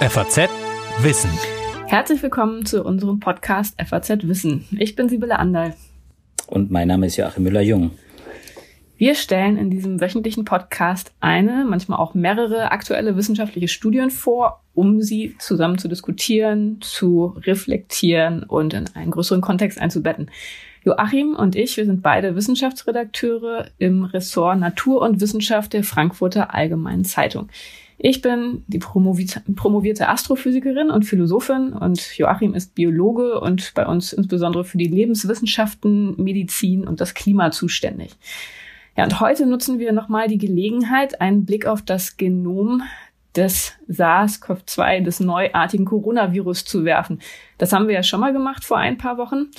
FAZ Wissen. Herzlich willkommen zu unserem Podcast FAZ Wissen. Ich bin Sibylle Anderl. Und mein Name ist Joachim Müller-Jung. Wir stellen in diesem wöchentlichen Podcast eine, manchmal auch mehrere aktuelle wissenschaftliche Studien vor, um sie zusammen zu diskutieren, zu reflektieren und in einen größeren Kontext einzubetten. Joachim und ich, wir sind beide Wissenschaftsredakteure im Ressort Natur und Wissenschaft der Frankfurter Allgemeinen Zeitung. Ich bin die promovierte Astrophysikerin und Philosophin und Joachim ist Biologe und bei uns insbesondere für die Lebenswissenschaften, Medizin und das Klima zuständig. Ja, und heute nutzen wir nochmal die Gelegenheit, einen Blick auf das Genom des SARS-CoV-2, des neuartigen Coronavirus zu werfen. Das haben wir ja schon mal gemacht vor ein paar Wochen.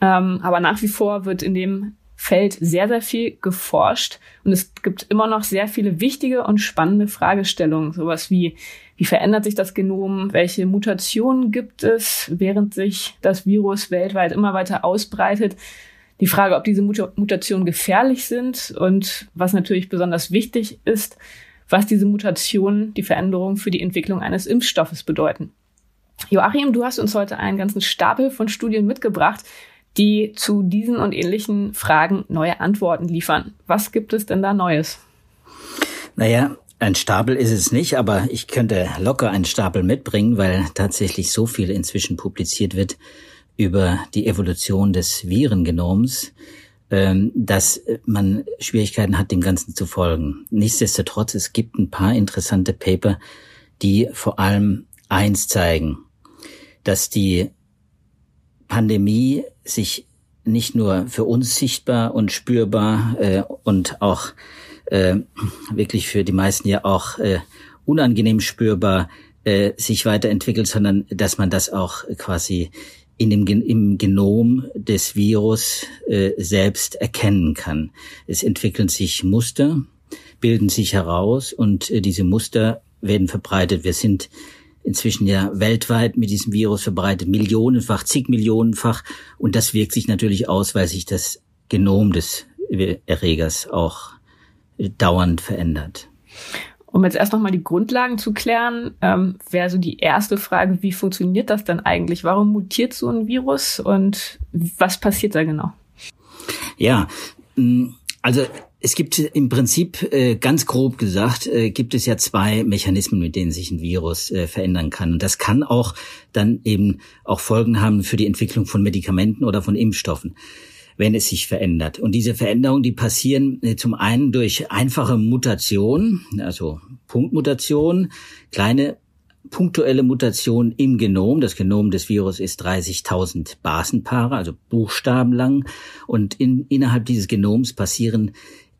Ähm, aber nach wie vor wird in dem Feld sehr, sehr viel geforscht und es gibt immer noch sehr viele wichtige und spannende Fragestellungen. Sowas wie, wie verändert sich das Genom? Welche Mutationen gibt es, während sich das Virus weltweit immer weiter ausbreitet? Die Frage, ob diese Mut Mutationen gefährlich sind und was natürlich besonders wichtig ist, was diese Mutationen, die Veränderung für die Entwicklung eines Impfstoffes bedeuten. Joachim, du hast uns heute einen ganzen Stapel von Studien mitgebracht, die zu diesen und ähnlichen Fragen neue Antworten liefern. Was gibt es denn da Neues? Naja, ein Stapel ist es nicht, aber ich könnte locker einen Stapel mitbringen, weil tatsächlich so viel inzwischen publiziert wird über die Evolution des Virengenoms, ähm, dass man Schwierigkeiten hat, dem Ganzen zu folgen. Nichtsdestotrotz, es gibt ein paar interessante Paper, die vor allem eins zeigen, dass die Pandemie sich nicht nur für uns sichtbar und spürbar äh, und auch äh, wirklich für die meisten ja auch äh, unangenehm spürbar äh, sich weiterentwickelt, sondern dass man das auch quasi in dem im Genom des Virus äh, selbst erkennen kann. Es entwickeln sich Muster, bilden sich heraus und äh, diese Muster werden verbreitet. Wir sind inzwischen ja weltweit mit diesem Virus verbreitet, millionenfach, zig Millionenfach. Und das wirkt sich natürlich aus, weil sich das Genom des Erregers auch dauernd verändert. Um jetzt erst nochmal die Grundlagen zu klären, ähm, wäre so die erste Frage, wie funktioniert das denn eigentlich? Warum mutiert so ein Virus und was passiert da genau? Ja, mm, also es gibt im Prinzip äh, ganz grob gesagt, äh, gibt es ja zwei Mechanismen, mit denen sich ein Virus äh, verändern kann. Und das kann auch dann eben auch Folgen haben für die Entwicklung von Medikamenten oder von Impfstoffen, wenn es sich verändert. Und diese Veränderungen, die passieren zum einen durch einfache Mutation, also Punktmutation, kleine punktuelle Mutation im Genom. Das Genom des Virus ist 30.000 Basenpaare, also Buchstaben lang. Und in, innerhalb dieses Genoms passieren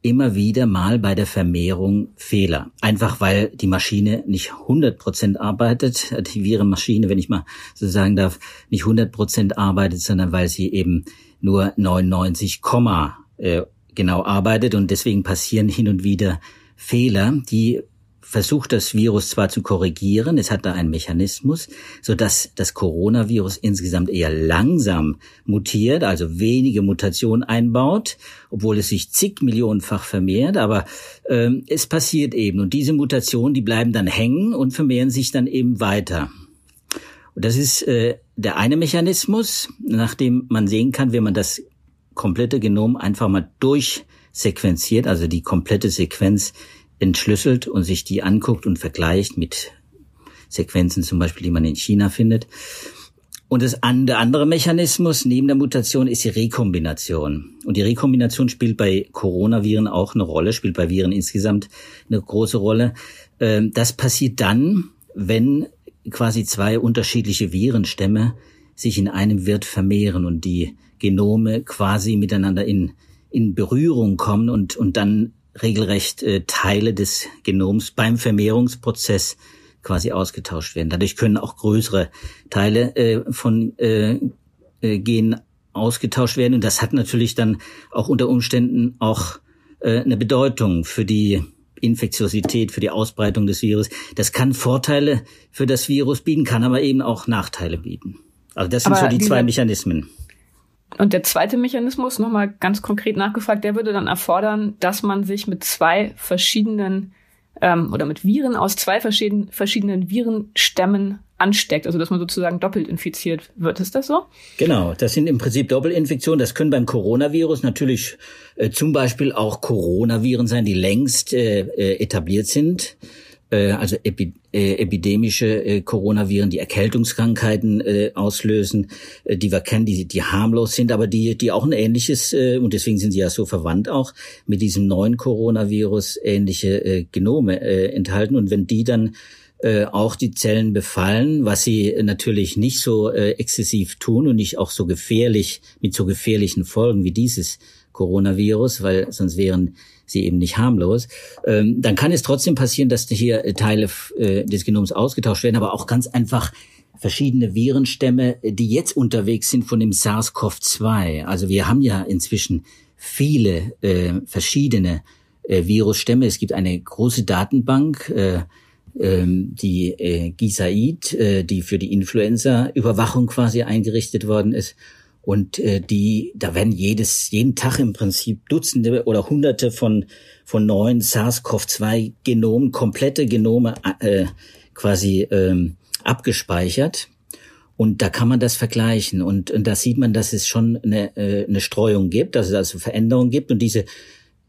immer wieder mal bei der Vermehrung Fehler. Einfach weil die Maschine nicht 100 Prozent arbeitet, die Virenmaschine, wenn ich mal so sagen darf, nicht 100 Prozent arbeitet, sondern weil sie eben nur 99, äh, genau arbeitet und deswegen passieren hin und wieder Fehler, die versucht das Virus zwar zu korrigieren, es hat da einen Mechanismus, so dass das Coronavirus insgesamt eher langsam mutiert, also wenige Mutationen einbaut, obwohl es sich zig Millionenfach vermehrt, aber ähm, es passiert eben und diese Mutationen, die bleiben dann hängen und vermehren sich dann eben weiter. Und das ist äh, der eine Mechanismus, nachdem man sehen kann, wenn man das komplette Genom einfach mal durchsequenziert, also die komplette Sequenz entschlüsselt und sich die anguckt und vergleicht mit Sequenzen zum Beispiel, die man in China findet. Und das, der andere Mechanismus neben der Mutation ist die Rekombination. Und die Rekombination spielt bei Coronaviren auch eine Rolle, spielt bei Viren insgesamt eine große Rolle. Ähm, das passiert dann, wenn quasi zwei unterschiedliche Virenstämme sich in einem Wirt vermehren und die Genome quasi miteinander in, in Berührung kommen und, und dann regelrecht äh, Teile des Genoms beim Vermehrungsprozess quasi ausgetauscht werden. Dadurch können auch größere Teile äh, von äh, äh, Genen ausgetauscht werden. Und das hat natürlich dann auch unter Umständen auch äh, eine Bedeutung für die Infektiosität, für die Ausbreitung des Virus. Das kann Vorteile für das Virus bieten, kann aber eben auch Nachteile bieten. Also das sind aber so die zwei Mechanismen. Und der zweite Mechanismus, nochmal ganz konkret nachgefragt, der würde dann erfordern, dass man sich mit zwei verschiedenen ähm, oder mit Viren aus zwei verschiedenen, verschiedenen Virenstämmen ansteckt, also dass man sozusagen doppelt infiziert wird. Ist das so? Genau, das sind im Prinzip Doppelinfektionen. Das können beim Coronavirus natürlich äh, zum Beispiel auch Coronaviren sein, die längst äh, äh etabliert sind. Äh, also epi äh, epidemische äh, Coronaviren, die Erkältungskrankheiten äh, auslösen, äh, die wir kennen, die, die harmlos sind, aber die, die auch ein ähnliches, äh, und deswegen sind sie ja so verwandt auch, mit diesem neuen Coronavirus ähnliche äh, Genome enthalten. Und wenn die dann auch die Zellen befallen, was sie natürlich nicht so exzessiv tun und nicht auch so gefährlich, mit so gefährlichen Folgen wie dieses Coronavirus, weil sonst wären sie eben nicht harmlos, ähm, dann kann es trotzdem passieren, dass hier äh, Teile äh, des Genoms ausgetauscht werden, aber auch ganz einfach verschiedene Virenstämme, die jetzt unterwegs sind von dem SARS-CoV-2. Also wir haben ja inzwischen viele äh, verschiedene äh, Virusstämme. Es gibt eine große Datenbank, äh, ähm, die äh, GISAID, äh, die für die Influenza-Überwachung quasi eingerichtet worden ist. Und äh, die, da werden jedes, jeden Tag im Prinzip Dutzende oder Hunderte von von neuen SARS-CoV-2-Genomen, komplette Genome äh, quasi ähm, abgespeichert. Und da kann man das vergleichen. Und, und da sieht man, dass es schon eine, äh, eine Streuung gibt, dass es also Veränderungen gibt. Und diese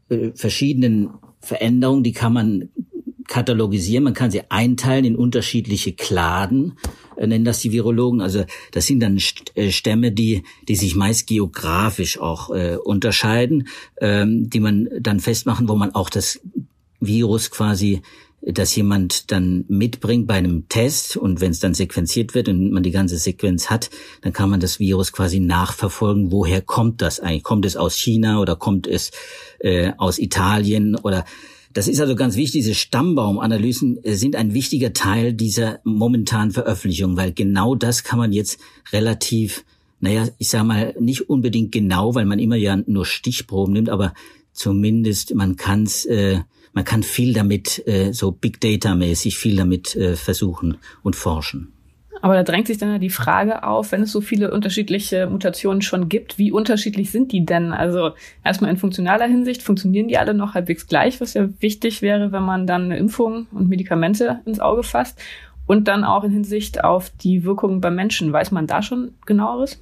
äh, verschiedenen Veränderungen, die kann man katalogisieren, man kann sie einteilen in unterschiedliche Kladen, äh, nennen das die Virologen. Also das sind dann äh, Stämme, die, die sich meist geografisch auch äh, unterscheiden, ähm, die man dann festmachen, wo man auch das Virus quasi das jemand dann mitbringt bei einem Test und wenn es dann sequenziert wird und man die ganze Sequenz hat, dann kann man das Virus quasi nachverfolgen, woher kommt das eigentlich? Kommt es aus China oder kommt es äh, aus Italien oder das ist also ganz wichtig. Diese Stammbaumanalysen äh, sind ein wichtiger Teil dieser momentanen Veröffentlichung, weil genau das kann man jetzt relativ, naja, ich sage mal, nicht unbedingt genau, weil man immer ja nur Stichproben nimmt, aber zumindest man kann es, äh, man kann viel damit, äh, so Big Data mäßig viel damit äh, versuchen und forschen. Aber da drängt sich dann ja die Frage auf, wenn es so viele unterschiedliche Mutationen schon gibt, wie unterschiedlich sind die denn? Also erstmal in funktionaler Hinsicht, funktionieren die alle noch halbwegs gleich, was ja wichtig wäre, wenn man dann eine Impfung und Medikamente ins Auge fasst. Und dann auch in Hinsicht auf die Wirkungen beim Menschen. Weiß man da schon genaueres?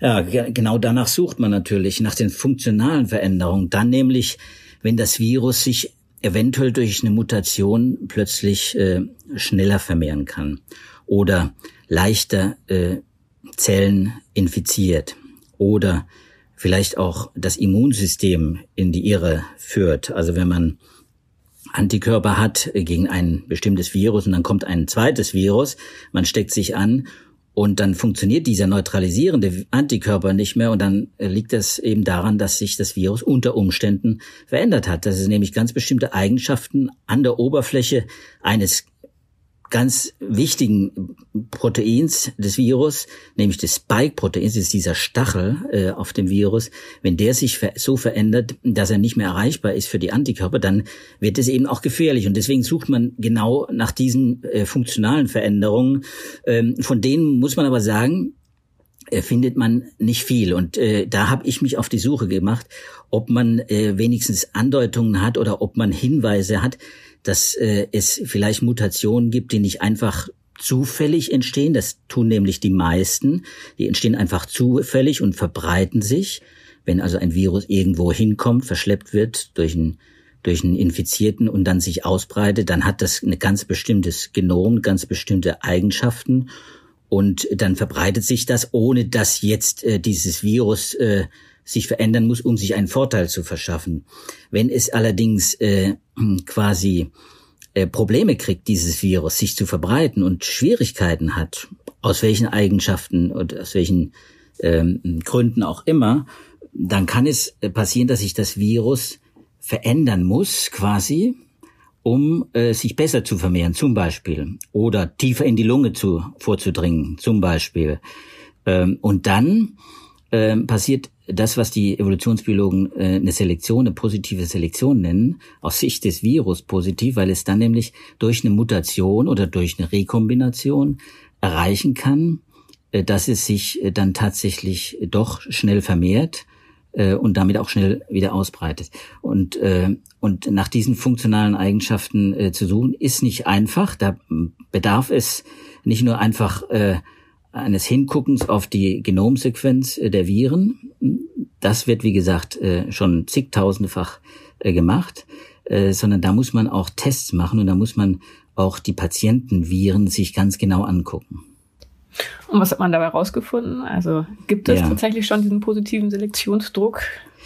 Ja, genau danach sucht man natürlich, nach den funktionalen Veränderungen. Dann nämlich, wenn das Virus sich eventuell durch eine Mutation plötzlich äh, schneller vermehren kann oder leichter äh, Zellen infiziert oder vielleicht auch das Immunsystem in die Irre führt. Also wenn man Antikörper hat gegen ein bestimmtes Virus und dann kommt ein zweites Virus, man steckt sich an und dann funktioniert dieser neutralisierende Antikörper nicht mehr und dann liegt das eben daran, dass sich das Virus unter Umständen verändert hat. Das ist nämlich ganz bestimmte Eigenschaften an der Oberfläche eines ganz wichtigen Proteins des Virus, nämlich des Spike-Proteins, ist dieser Stachel äh, auf dem Virus, wenn der sich ver so verändert, dass er nicht mehr erreichbar ist für die Antikörper, dann wird es eben auch gefährlich. Und deswegen sucht man genau nach diesen äh, funktionalen Veränderungen. Ähm, von denen muss man aber sagen, findet man nicht viel. Und äh, da habe ich mich auf die Suche gemacht, ob man äh, wenigstens Andeutungen hat oder ob man Hinweise hat, dass äh, es vielleicht Mutationen gibt, die nicht einfach zufällig entstehen. Das tun nämlich die meisten. Die entstehen einfach zufällig und verbreiten sich. Wenn also ein Virus irgendwo hinkommt, verschleppt wird durch einen, durch einen Infizierten und dann sich ausbreitet, dann hat das ein ganz bestimmtes Genom, ganz bestimmte Eigenschaften. Und dann verbreitet sich das, ohne dass jetzt äh, dieses Virus äh, sich verändern muss, um sich einen Vorteil zu verschaffen. Wenn es allerdings äh, quasi äh, Probleme kriegt, dieses Virus sich zu verbreiten und Schwierigkeiten hat, aus welchen Eigenschaften und aus welchen ähm, Gründen auch immer, dann kann es äh, passieren, dass sich das Virus verändern muss, quasi, um äh, sich besser zu vermehren, zum Beispiel, oder tiefer in die Lunge zu vorzudringen, zum Beispiel. Ähm, und dann ähm, passiert das, was die Evolutionsbiologen äh, eine Selektion, eine positive Selektion nennen, aus Sicht des Virus positiv, weil es dann nämlich durch eine Mutation oder durch eine Rekombination erreichen kann, äh, dass es sich äh, dann tatsächlich doch schnell vermehrt äh, und damit auch schnell wieder ausbreitet. Und, äh, und nach diesen funktionalen Eigenschaften äh, zu suchen, ist nicht einfach. Da bedarf es nicht nur einfach äh, eines Hinguckens auf die Genomsequenz äh, der Viren. Das wird, wie gesagt, äh, schon zigtausendfach äh, gemacht, äh, sondern da muss man auch Tests machen und da muss man auch die Patientenviren sich ganz genau angucken. Und was hat man dabei rausgefunden? Also gibt es ja. tatsächlich schon diesen positiven Selektionsdruck?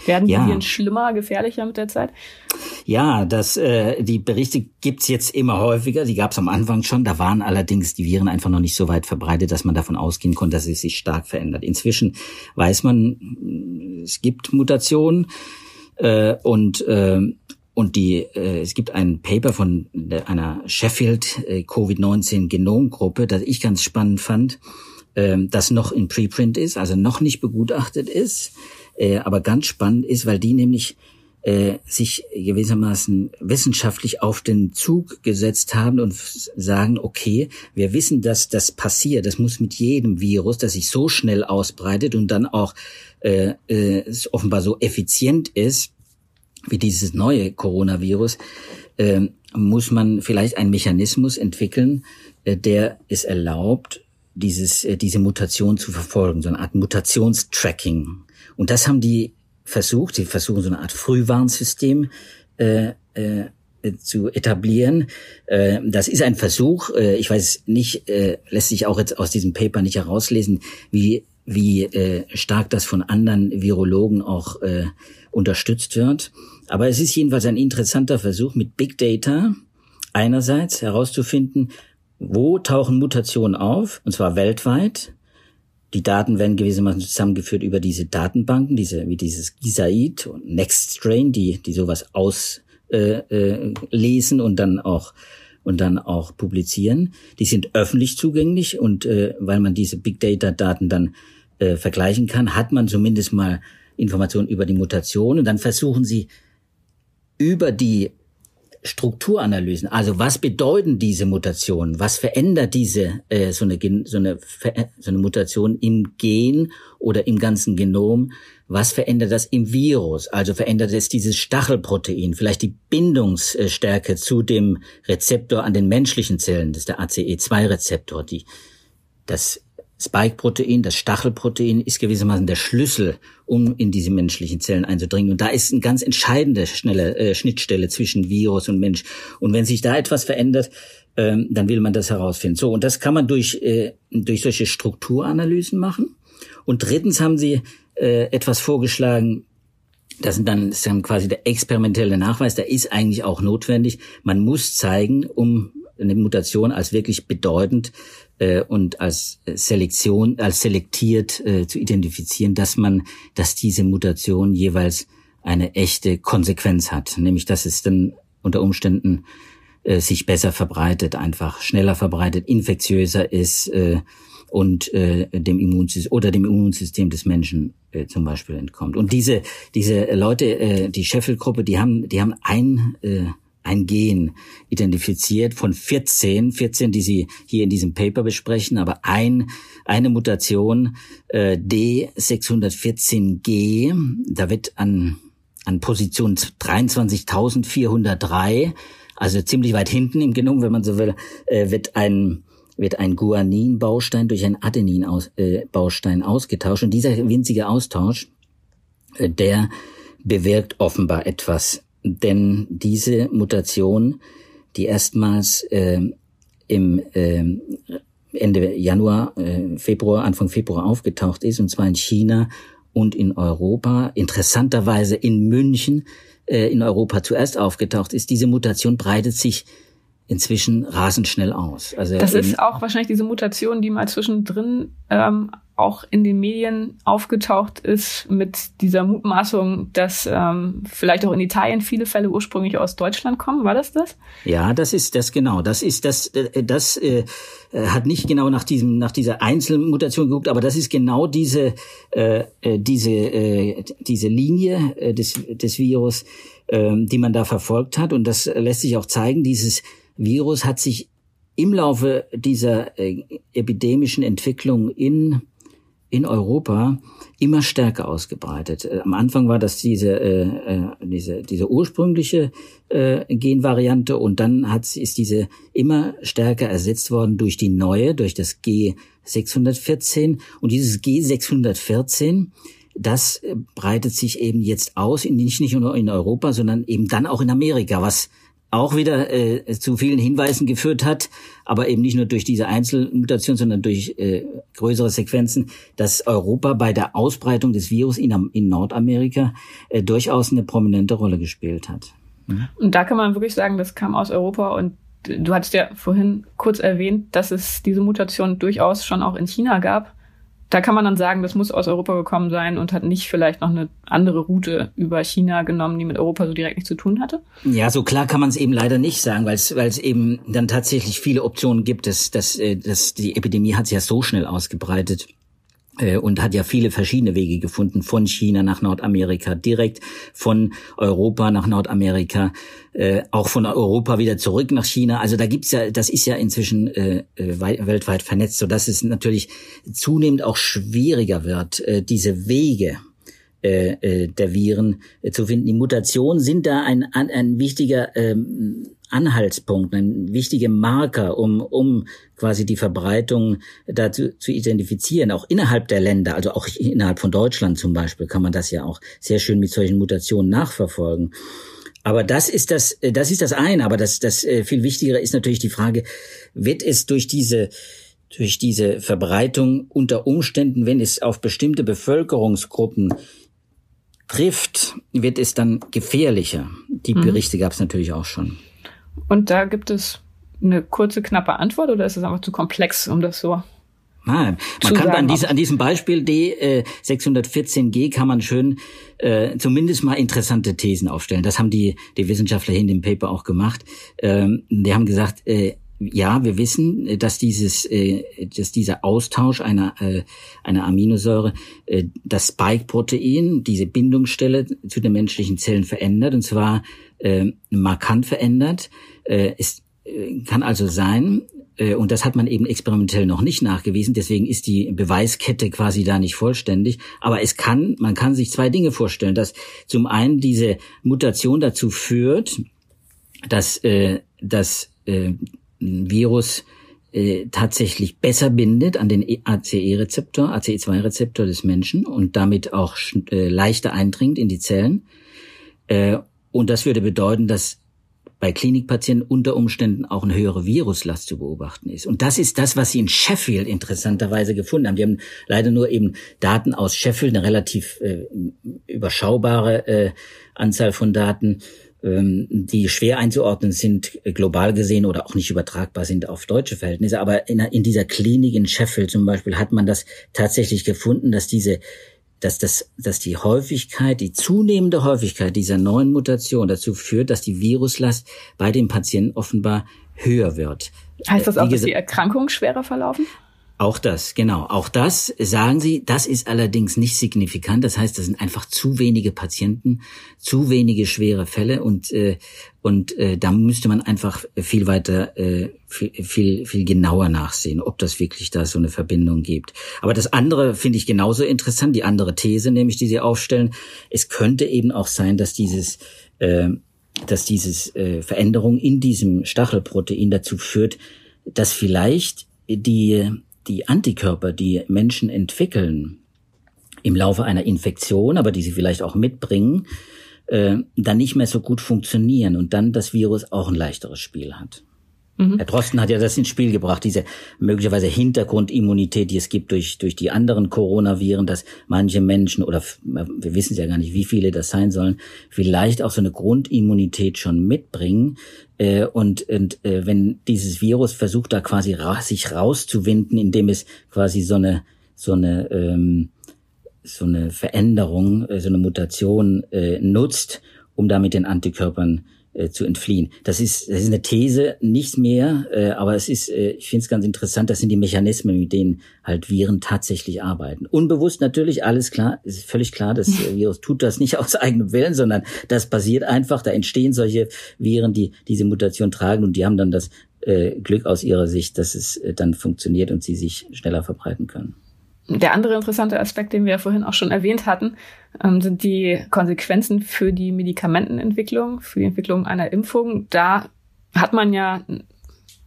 Werden die ja. Viren schlimmer, gefährlicher mit der Zeit? Ja, das, äh, die Berichte gibt's jetzt immer häufiger. Die gab's am Anfang schon. Da waren allerdings die Viren einfach noch nicht so weit verbreitet, dass man davon ausgehen konnte, dass es sich stark verändert. Inzwischen weiß man, es gibt Mutationen äh, und äh, und die, äh, es gibt ein Paper von einer Sheffield äh, Covid-19 Genomgruppe, das ich ganz spannend fand, äh, das noch in Preprint ist, also noch nicht begutachtet ist, äh, aber ganz spannend ist, weil die nämlich äh, sich gewissermaßen wissenschaftlich auf den Zug gesetzt haben und sagen, okay, wir wissen, dass das passiert, das muss mit jedem Virus, das sich so schnell ausbreitet und dann auch äh, äh, offenbar so effizient ist, wie dieses neue Coronavirus, äh, muss man vielleicht einen Mechanismus entwickeln, äh, der es erlaubt, dieses, äh, diese Mutation zu verfolgen, so eine Art Mutationstracking. Und das haben die versucht. Sie versuchen so eine Art Frühwarnsystem äh, äh, zu etablieren. Äh, das ist ein Versuch. Äh, ich weiß nicht, äh, lässt sich auch jetzt aus diesem Paper nicht herauslesen, wie wie äh, stark das von anderen Virologen auch äh, unterstützt wird. Aber es ist jedenfalls ein interessanter Versuch mit Big Data einerseits herauszufinden, wo tauchen Mutationen auf, und zwar weltweit. Die Daten werden gewissermaßen zusammengeführt über diese Datenbanken, diese, wie dieses Gisaid und NextStrain, die, die sowas auslesen äh, äh, und dann auch und dann auch publizieren. Die sind öffentlich zugänglich und äh, weil man diese Big Data Daten dann äh, vergleichen kann, hat man zumindest mal Informationen über die Mutation und dann versuchen sie über die Strukturanalysen, also was bedeuten diese Mutationen, was verändert diese äh, so, eine, so, eine, so eine Mutation im Gen oder im ganzen Genom, was verändert das im Virus, also verändert es dieses Stachelprotein, vielleicht die Bindungsstärke zu dem Rezeptor an den menschlichen Zellen, das ist der ACE2-Rezeptor, die das Spike-Protein, das Stachelprotein, ist gewissermaßen der Schlüssel, um in diese menschlichen Zellen einzudringen. Und da ist eine ganz entscheidende schnelle äh, Schnittstelle zwischen Virus und Mensch. Und wenn sich da etwas verändert, ähm, dann will man das herausfinden. So, und das kann man durch, äh, durch solche Strukturanalysen machen. Und drittens haben sie äh, etwas vorgeschlagen, das sind dann, ist dann quasi der experimentelle Nachweis, der ist eigentlich auch notwendig. Man muss zeigen, um eine Mutation als wirklich bedeutend äh, und als Selektion, als selektiert äh, zu identifizieren, dass man, dass diese Mutation jeweils eine echte Konsequenz hat, nämlich dass es dann unter Umständen äh, sich besser verbreitet, einfach schneller verbreitet, infektiöser ist äh, und äh, dem Immunsystem oder dem Immunsystem des Menschen äh, zum Beispiel entkommt. Und diese diese Leute, äh, die Sheffield-Gruppe, die haben die haben ein äh, ein Gen identifiziert von 14, 14, die Sie hier in diesem Paper besprechen, aber ein, eine Mutation äh, D614G, da wird an, an Position 23.403, also ziemlich weit hinten im Genom, wenn man so will, äh, wird ein wird ein Guanin-Baustein durch ein Adenin-Baustein äh, ausgetauscht. Und dieser winzige Austausch, äh, der bewirkt offenbar etwas denn diese Mutation, die erstmals äh, im äh, Ende Januar, äh, Februar, Anfang Februar aufgetaucht ist, und zwar in China und in Europa, interessanterweise in München äh, in Europa zuerst aufgetaucht ist, diese Mutation breitet sich inzwischen rasend schnell aus. Also das ist auch wahrscheinlich diese Mutation, die mal zwischendrin ähm, auch in den Medien aufgetaucht ist mit dieser Mutmaßung, dass ähm, vielleicht auch in Italien viele Fälle ursprünglich aus Deutschland kommen. War das das? Ja, das ist das genau. Das ist das. Äh, das äh, hat nicht genau nach diesem nach dieser Einzelmutation geguckt, aber das ist genau diese äh, äh diese äh, diese Linie äh, des des Virus, äh, die man da verfolgt hat. Und das lässt sich auch zeigen. Dieses Virus hat sich im Laufe dieser äh, epidemischen Entwicklung in in Europa immer stärker ausgebreitet. Äh, am Anfang war das diese, äh, äh, diese, diese ursprüngliche äh, Genvariante und dann hat, ist diese immer stärker ersetzt worden durch die neue, durch das G614. Und dieses G614 das äh, breitet sich eben jetzt aus, nicht nur in Europa, sondern eben dann auch in Amerika, was auch wieder äh, zu vielen Hinweisen geführt hat, aber eben nicht nur durch diese Einzelmutation, sondern durch äh, größere Sequenzen, dass Europa bei der Ausbreitung des Virus in, in Nordamerika äh, durchaus eine prominente Rolle gespielt hat. Mhm. Und da kann man wirklich sagen, das kam aus Europa und du hattest ja vorhin kurz erwähnt, dass es diese Mutation durchaus schon auch in China gab da kann man dann sagen, das muss aus Europa gekommen sein und hat nicht vielleicht noch eine andere Route über China genommen, die mit Europa so direkt nichts zu tun hatte? Ja, so klar kann man es eben leider nicht sagen, weil es eben dann tatsächlich viele Optionen gibt. Dass, dass, äh, dass die Epidemie hat sich ja so schnell ausgebreitet und hat ja viele verschiedene Wege gefunden, von China nach Nordamerika, direkt von Europa nach Nordamerika, äh, auch von Europa wieder zurück nach China. Also da gibt's ja, das ist ja inzwischen äh, äh weltweit vernetzt, so dass es natürlich zunehmend auch schwieriger wird, äh, diese Wege äh, äh, der Viren äh, zu finden. Die Mutationen sind da ein, ein, ein wichtiger ähm, Anhaltspunkt, ein wichtiger Marker, um, um quasi die Verbreitung dazu zu identifizieren, auch innerhalb der Länder, also auch innerhalb von Deutschland zum Beispiel, kann man das ja auch sehr schön mit solchen Mutationen nachverfolgen. Aber das ist das, das ist das eine. Aber das, das viel Wichtigere ist natürlich die Frage, wird es durch diese durch diese Verbreitung unter Umständen, wenn es auf bestimmte Bevölkerungsgruppen trifft, wird es dann gefährlicher. Die mhm. Berichte gab es natürlich auch schon. Und da gibt es eine kurze, knappe Antwort oder ist es einfach zu komplex, um das so Nein, man kann an, diese, an diesem Beispiel D614G äh, kann man schön äh, zumindest mal interessante Thesen aufstellen. Das haben die, die Wissenschaftler hier in dem Paper auch gemacht. Ähm, die haben gesagt, äh, ja, wir wissen, äh, dass dieses, äh, dass dieser Austausch einer äh, einer Aminosäure äh, das Spike-Protein, diese Bindungsstelle zu den menschlichen Zellen verändert und zwar äh, markant verändert. Äh, es äh, kann also sein, äh, und das hat man eben experimentell noch nicht nachgewiesen, deswegen ist die Beweiskette quasi da nicht vollständig. Aber es kann, man kann sich zwei Dinge vorstellen, dass zum einen diese Mutation dazu führt, dass äh, dass äh, Virus äh, tatsächlich besser bindet an den e, ACE-Rezeptor, ACE2-Rezeptor des Menschen und damit auch äh, leichter eindringt in die Zellen. Äh, und das würde bedeuten, dass bei Klinikpatienten unter Umständen auch eine höhere Viruslast zu beobachten ist. Und das ist das, was sie in Sheffield interessanterweise gefunden haben. Die haben leider nur eben Daten aus Sheffield, eine relativ äh, überschaubare äh, Anzahl von Daten ähm, die schwer einzuordnen sind, global gesehen oder auch nicht übertragbar sind auf deutsche Verhältnisse. Aber in, in dieser Klinik in Sheffield zum Beispiel hat man das tatsächlich gefunden, dass diese dass, das, dass die Häufigkeit, die zunehmende Häufigkeit dieser neuen Mutation dazu führt, dass die Viruslast bei den Patienten offenbar höher wird. Heißt das auch, dass die Erkrankungen schwerer verlaufen? Auch das, genau. Auch das sagen Sie, das ist allerdings nicht signifikant. Das heißt, das sind einfach zu wenige Patienten, zu wenige schwere Fälle und äh, und äh, da müsste man einfach viel weiter, äh, viel, viel viel genauer nachsehen, ob das wirklich da so eine Verbindung gibt. Aber das andere finde ich genauso interessant. Die andere These, nämlich die Sie aufstellen, es könnte eben auch sein, dass dieses äh, dass dieses äh, Veränderung in diesem Stachelprotein dazu führt, dass vielleicht die die Antikörper, die Menschen entwickeln im Laufe einer Infektion, aber die sie vielleicht auch mitbringen, äh, dann nicht mehr so gut funktionieren und dann das Virus auch ein leichteres Spiel hat. Mhm. Herr Drosten hat ja das ins Spiel gebracht, diese möglicherweise Hintergrundimmunität, die es gibt durch, durch die anderen Coronaviren, dass manche Menschen, oder wir wissen es ja gar nicht, wie viele das sein sollen, vielleicht auch so eine Grundimmunität schon mitbringen. Äh, und und äh, wenn dieses Virus versucht, da quasi ra sich rauszuwinden, indem es quasi so eine, so eine, ähm, so eine Veränderung, äh, so eine Mutation äh, nutzt, um da mit den Antikörpern äh, zu entfliehen. Das ist, das ist eine These, nichts mehr, äh, aber es ist, äh, ich finde es ganz interessant, das sind die Mechanismen, mit denen halt Viren tatsächlich arbeiten. Unbewusst natürlich, alles klar, es ist völlig klar, das Virus tut das nicht aus eigenem Willen, sondern das passiert einfach, da entstehen solche Viren, die diese Mutation tragen und die haben dann das äh, Glück aus ihrer Sicht, dass es äh, dann funktioniert und sie sich schneller verbreiten können. Der andere interessante Aspekt, den wir ja vorhin auch schon erwähnt hatten, ähm, sind die Konsequenzen für die Medikamentenentwicklung, für die Entwicklung einer Impfung. Da hat man ja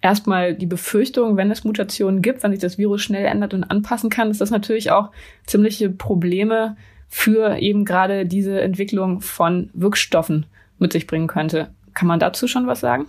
erstmal die Befürchtung, wenn es Mutationen gibt, wenn sich das Virus schnell ändert und anpassen kann, dass das natürlich auch ziemliche Probleme für eben gerade diese Entwicklung von Wirkstoffen mit sich bringen könnte. Kann man dazu schon was sagen?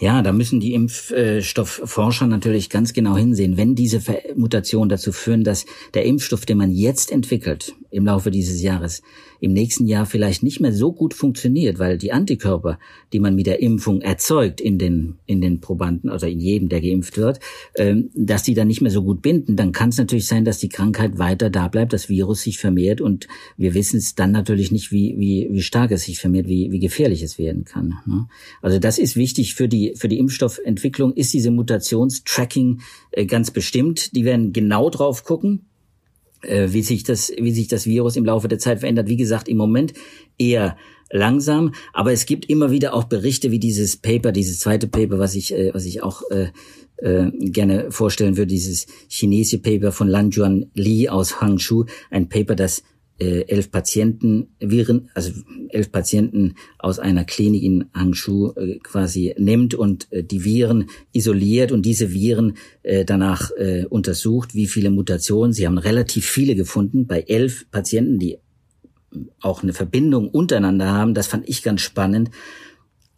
Ja, da müssen die Impfstoffforscher natürlich ganz genau hinsehen. Wenn diese Mutationen dazu führen, dass der Impfstoff, den man jetzt entwickelt, im Laufe dieses Jahres, im nächsten Jahr vielleicht nicht mehr so gut funktioniert, weil die Antikörper, die man mit der Impfung erzeugt in den, in den Probanden oder in jedem, der geimpft wird, ähm, dass die dann nicht mehr so gut binden, dann kann es natürlich sein, dass die Krankheit weiter da bleibt, das Virus sich vermehrt und wir wissen es dann natürlich nicht, wie, wie, wie stark es sich vermehrt, wie, wie gefährlich es werden kann. Ne? Also das ist wichtig für die, für die Impfstoffentwicklung, ist diese Mutationstracking äh, ganz bestimmt. Die werden genau drauf gucken, äh, wie sich das, wie sich das Virus im Laufe der Zeit verändert. Wie gesagt, im Moment eher langsam, aber es gibt immer wieder auch Berichte wie dieses Paper, dieses zweite Paper, was ich, äh, was ich auch gerne vorstellen würde, dieses chinesische Paper von Lan Juan Li aus Hangzhou, ein Paper, das äh, elf Patienten, Viren, also elf Patienten aus einer Klinik in Hangzhou äh, quasi nimmt und äh, die Viren isoliert und diese Viren äh, danach äh, untersucht, wie viele Mutationen. Sie haben relativ viele gefunden bei elf Patienten, die auch eine Verbindung untereinander haben. Das fand ich ganz spannend.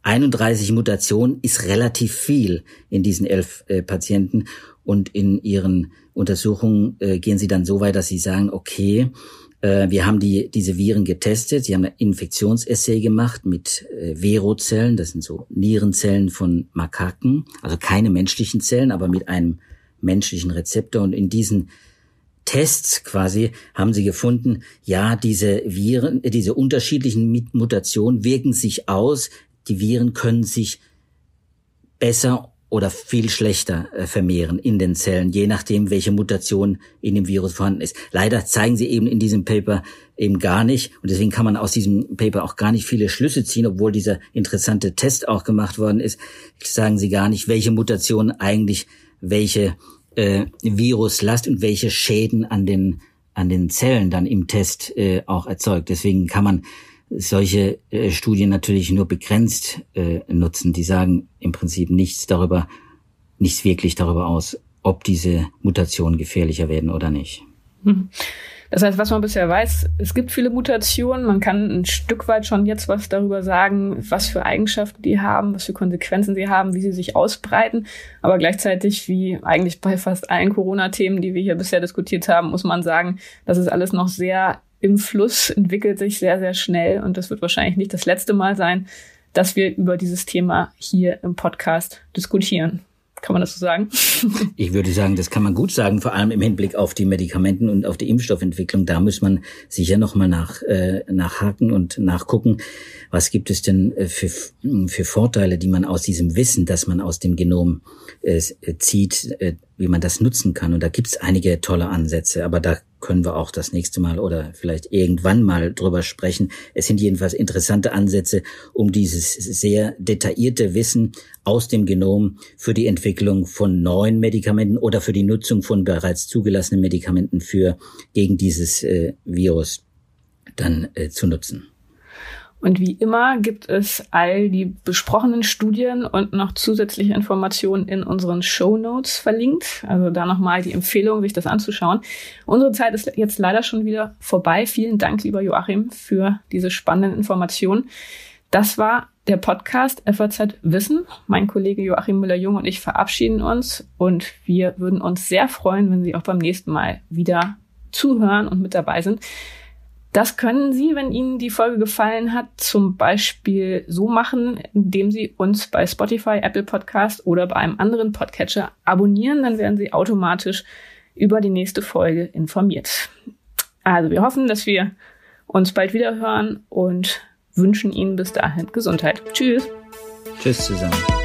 31 Mutationen ist relativ viel in diesen elf äh, Patienten und in ihren Untersuchungen äh, gehen sie dann so weit, dass sie sagen, okay, wir haben die, diese Viren getestet. Sie haben ein Infektionsessay gemacht mit äh, Verozellen. Das sind so Nierenzellen von Makaken. Also keine menschlichen Zellen, aber mit einem menschlichen Rezeptor. Und in diesen Tests quasi haben sie gefunden, ja, diese Viren, äh, diese unterschiedlichen Mutationen wirken sich aus. Die Viren können sich besser oder viel schlechter äh, vermehren in den Zellen, je nachdem, welche Mutation in dem Virus vorhanden ist. Leider zeigen sie eben in diesem Paper eben gar nicht und deswegen kann man aus diesem Paper auch gar nicht viele Schlüsse ziehen, obwohl dieser interessante Test auch gemacht worden ist, sagen sie gar nicht, welche Mutation eigentlich welche äh, Viruslast und welche Schäden an den an den Zellen dann im Test äh, auch erzeugt. Deswegen kann man solche äh, Studien natürlich nur begrenzt äh, nutzen. Die sagen im Prinzip nichts darüber, nichts wirklich darüber aus, ob diese Mutationen gefährlicher werden oder nicht. Hm. Das heißt, was man bisher weiß, es gibt viele Mutationen. Man kann ein Stück weit schon jetzt was darüber sagen, was für Eigenschaften die haben, was für Konsequenzen sie haben, wie sie sich ausbreiten. Aber gleichzeitig, wie eigentlich bei fast allen Corona-Themen, die wir hier bisher diskutiert haben, muss man sagen, das ist alles noch sehr im Fluss, entwickelt sich sehr, sehr schnell und das wird wahrscheinlich nicht das letzte Mal sein, dass wir über dieses Thema hier im Podcast diskutieren. Kann man das so sagen? Ich würde sagen, das kann man gut sagen, vor allem im Hinblick auf die Medikamenten und auf die Impfstoffentwicklung. Da muss man sicher nochmal nach, äh, nachhaken und nachgucken, was gibt es denn äh, für, für Vorteile, die man aus diesem Wissen, das man aus dem Genom äh, zieht, äh, wie man das nutzen kann. Und da gibt es einige tolle Ansätze, aber da können wir auch das nächste Mal oder vielleicht irgendwann mal drüber sprechen. Es sind jedenfalls interessante Ansätze, um dieses sehr detaillierte Wissen aus dem Genom für die Entwicklung von neuen Medikamenten oder für die Nutzung von bereits zugelassenen Medikamenten für gegen dieses äh, Virus dann äh, zu nutzen. Und wie immer gibt es all die besprochenen Studien und noch zusätzliche Informationen in unseren Show Notes verlinkt. Also da nochmal die Empfehlung, sich das anzuschauen. Unsere Zeit ist jetzt leider schon wieder vorbei. Vielen Dank, lieber Joachim, für diese spannenden Informationen. Das war der Podcast FAZ Wissen. Mein Kollege Joachim Müller-Jung und ich verabschieden uns und wir würden uns sehr freuen, wenn Sie auch beim nächsten Mal wieder zuhören und mit dabei sind. Das können Sie, wenn Ihnen die Folge gefallen hat, zum Beispiel so machen, indem Sie uns bei Spotify, Apple Podcast oder bei einem anderen Podcatcher abonnieren. Dann werden Sie automatisch über die nächste Folge informiert. Also wir hoffen, dass wir uns bald wieder hören und wünschen Ihnen bis dahin Gesundheit. Tschüss. Tschüss zusammen.